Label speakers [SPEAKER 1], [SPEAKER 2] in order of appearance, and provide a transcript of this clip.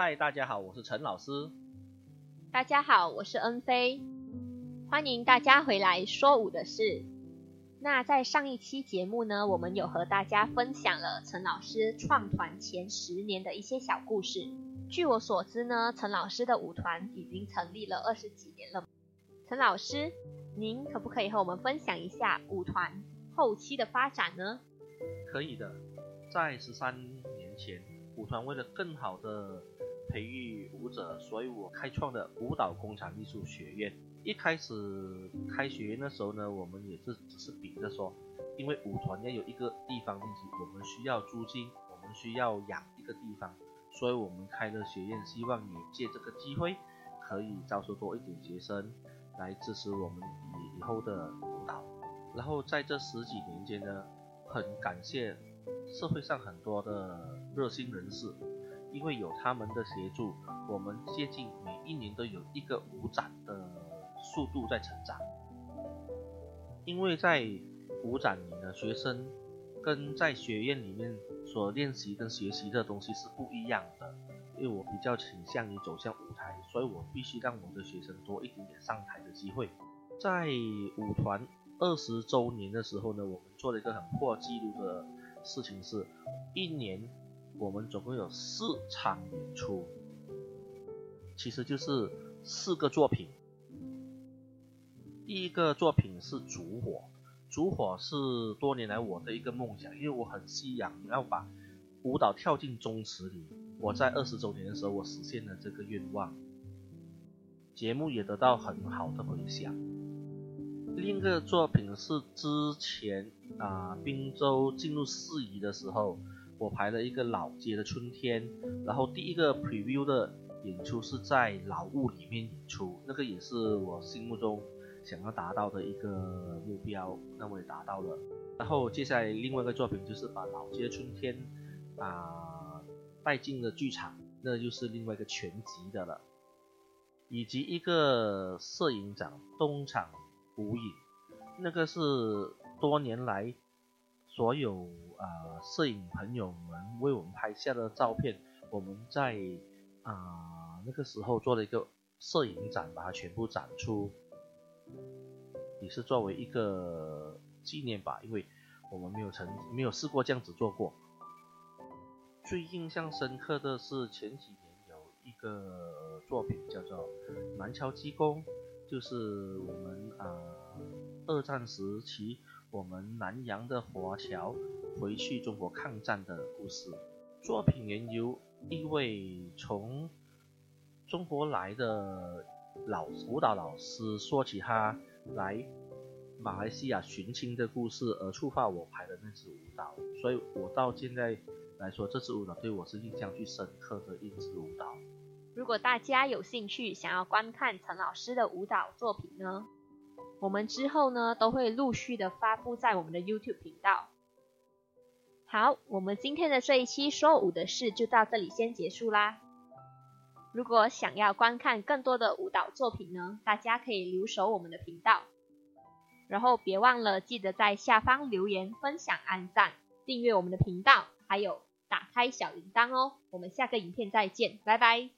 [SPEAKER 1] 嗨，大家好，我是陈老师。
[SPEAKER 2] 大家好，我是恩菲。欢迎大家回来说舞的事。那在上一期节目呢，我们有和大家分享了陈老师创团前十年的一些小故事。据我所知呢，陈老师的舞团已经成立了二十几年了。陈老师，您可不可以和我们分享一下舞团后期的发展呢？
[SPEAKER 1] 可以的，在十三年前，舞团为了更好的培育舞者，所以我开创的舞蹈工厂艺术学院。一开始开学的时候呢，我们也是只是比着说，因为舞团要有一个地方练习，我们需要租金，我们需要养一个地方，所以我们开了学院，希望也借这个机会，可以招收多一点学生来支持我们以以后的舞蹈。然后在这十几年间呢，很感谢社会上很多的热心人士。因为有他们的协助，我们接近每一年都有一个舞展的速度在成长。因为在舞展里呢，学生跟在学院里面所练习跟学习的东西是不一样的。因为我比较倾向于走向舞台，所以我必须让我的学生多一点点上台的机会。在舞团二十周年的时候呢，我们做了一个很破纪录的事情，是一年。我们总共有四场演出，其实就是四个作品。第一个作品是《烛火》，《烛火》是多年来我的一个梦想，因为我很希望要把舞蹈跳进宗祠里。我在二十周年的时候，我实现了这个愿望，节目也得到很好的回响。另一个作品是之前啊，滨州进入四仪的时候。我排了一个老街的春天，然后第一个 preview 的演出是在老屋里面演出，那个也是我心目中想要达到的一个目标，那我也达到了。然后接下来另外一个作品就是把老街春天啊带进了剧场，那就是另外一个全集的了，以及一个摄影展东厂无影，那个是多年来。所有啊，摄影朋友们为我们拍下的照片，我们在啊那个时候做了一个摄影展，把它全部展出，也是作为一个纪念吧，因为我们没有曾没有试过这样子做过。最印象深刻的是前几年有一个作品叫做《南桥鸡公》，就是我们啊二战时期。我们南洋的华侨回去中国抗战的故事。作品原由一位从中国来的老舞蹈老师说起他来马来西亚寻亲的故事，而触发我拍的那支舞蹈。所以我到现在来说，这支舞蹈对我是印象最深刻的一支舞蹈。
[SPEAKER 2] 如果大家有兴趣想要观看陈老师的舞蹈作品呢？我们之后呢，都会陆续的发布在我们的 YouTube 频道。好，我们今天的这一期说舞的事就到这里先结束啦。如果想要观看更多的舞蹈作品呢，大家可以留守我们的频道。然后别忘了记得在下方留言、分享、按赞、订阅我们的频道，还有打开小铃铛哦。我们下个影片再见，拜拜。